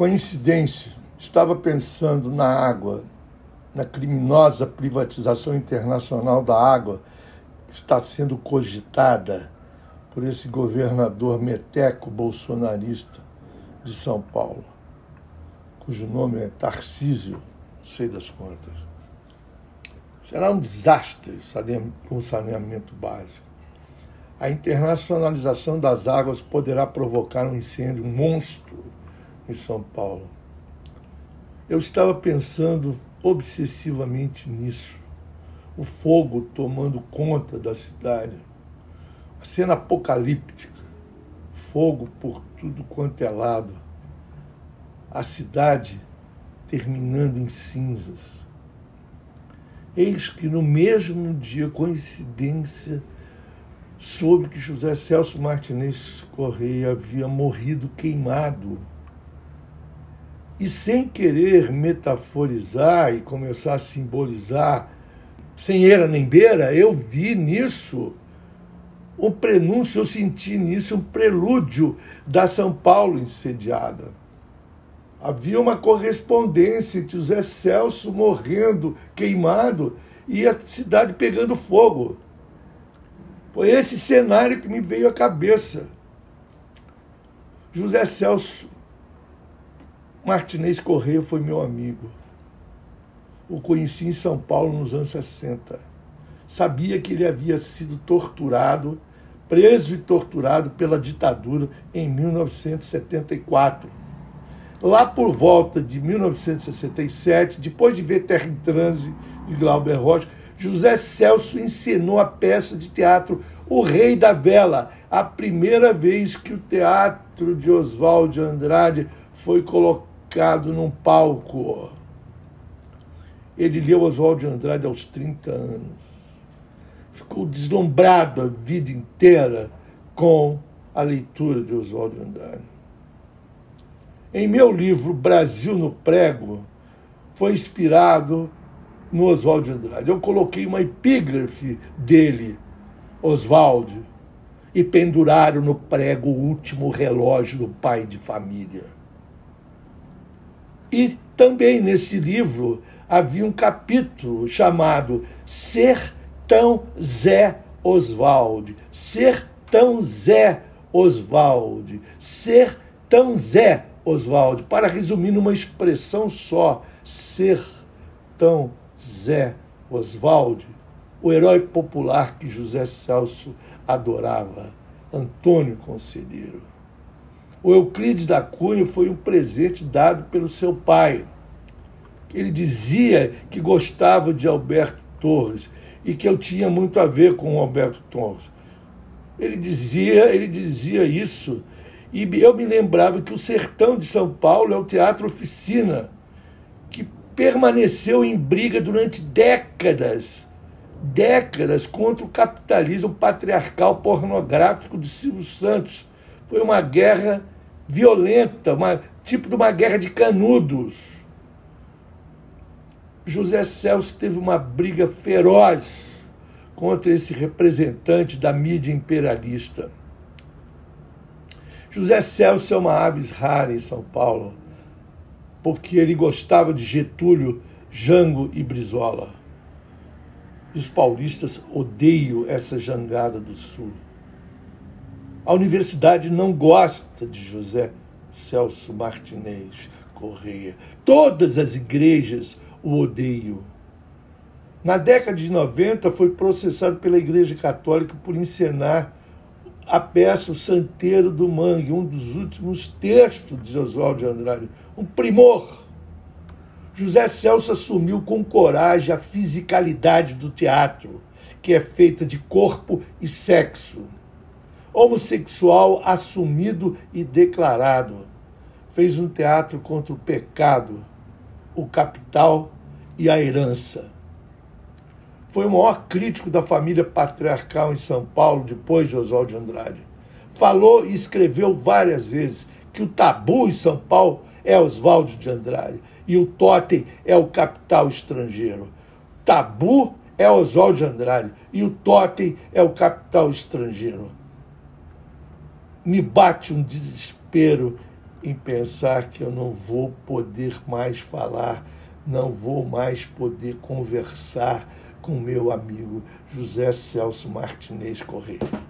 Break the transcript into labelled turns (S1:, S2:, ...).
S1: Coincidência, estava pensando na água, na criminosa privatização internacional da água que está sendo cogitada por esse governador meteco bolsonarista de São Paulo, cujo nome é Tarcísio, não sei das contas. Será um desastre o saneamento básico. A internacionalização das águas poderá provocar um incêndio monstro em São Paulo. Eu estava pensando obsessivamente nisso. O fogo tomando conta da cidade. A cena apocalíptica. Fogo por tudo quanto é lado. A cidade terminando em cinzas. Eis que no mesmo dia, coincidência, soube que José Celso Martinez Correia havia morrido queimado e sem querer metaforizar e começar a simbolizar, sem era nem beira, eu vi nisso um prenúncio, eu senti nisso um prelúdio da São Paulo incendiada. Havia uma correspondência entre José Celso morrendo, queimado, e a cidade pegando fogo. Foi esse cenário que me veio à cabeça. José Celso Martinez Correia foi meu amigo. O conheci em São Paulo nos anos 60. Sabia que ele havia sido torturado, preso e torturado pela ditadura em 1974. Lá por volta de 1967, depois de ver Terra em Transe de Glauber Rocha, José Celso encenou a peça de teatro O Rei da Vela, a primeira vez que o teatro de Oswald de Andrade foi colocado colocado num palco. Ele leu Oswald de Andrade aos 30 anos. Ficou deslumbrado a vida inteira com a leitura de Oswald de Andrade. Em meu livro Brasil no Prego, foi inspirado no Oswald de Andrade. Eu coloquei uma epígrafe dele, Oswald, e penduraram no prego o último relógio do pai de família. E também nesse livro havia um capítulo chamado Sertão Zé Oswald. Sertão Zé Oswald. Sertão Zé Oswald. Para resumir numa expressão só, Sertão Zé Oswald, o herói popular que José Celso adorava, Antônio Conselheiro. O Euclides da Cunha foi um presente dado pelo seu pai. Ele dizia que gostava de Alberto Torres e que eu tinha muito a ver com o Alberto Torres. Ele dizia, ele dizia isso e eu me lembrava que o Sertão de São Paulo é o teatro oficina que permaneceu em briga durante décadas, décadas contra o capitalismo patriarcal pornográfico de Silvio Santos foi uma guerra violenta, uma, tipo de uma guerra de canudos. José Celso teve uma briga feroz contra esse representante da mídia imperialista. José Celso é uma aves rara em São Paulo, porque ele gostava de Getúlio, Jango e Brizola. Os paulistas odeiam essa jangada do Sul. A universidade não gosta de José Celso Martinez Correia. Todas as igrejas o odeiam. Na década de 90, foi processado pela Igreja Católica por encenar a peça O Santeiro do Mangue, um dos últimos textos de Oswald de Andrade. Um primor. José Celso assumiu com coragem a fisicalidade do teatro, que é feita de corpo e sexo homossexual assumido e declarado. Fez um teatro contra o pecado, o capital e a herança. Foi o maior crítico da família patriarcal em São Paulo depois de Oswald de Andrade. Falou e escreveu várias vezes que o tabu em São Paulo é Oswaldo de Andrade e o totem é o capital estrangeiro. Tabu é Oswaldo de Andrade e o totem é o capital estrangeiro me bate um desespero em pensar que eu não vou poder mais falar, não vou mais poder conversar com meu amigo José Celso Martinez Correia.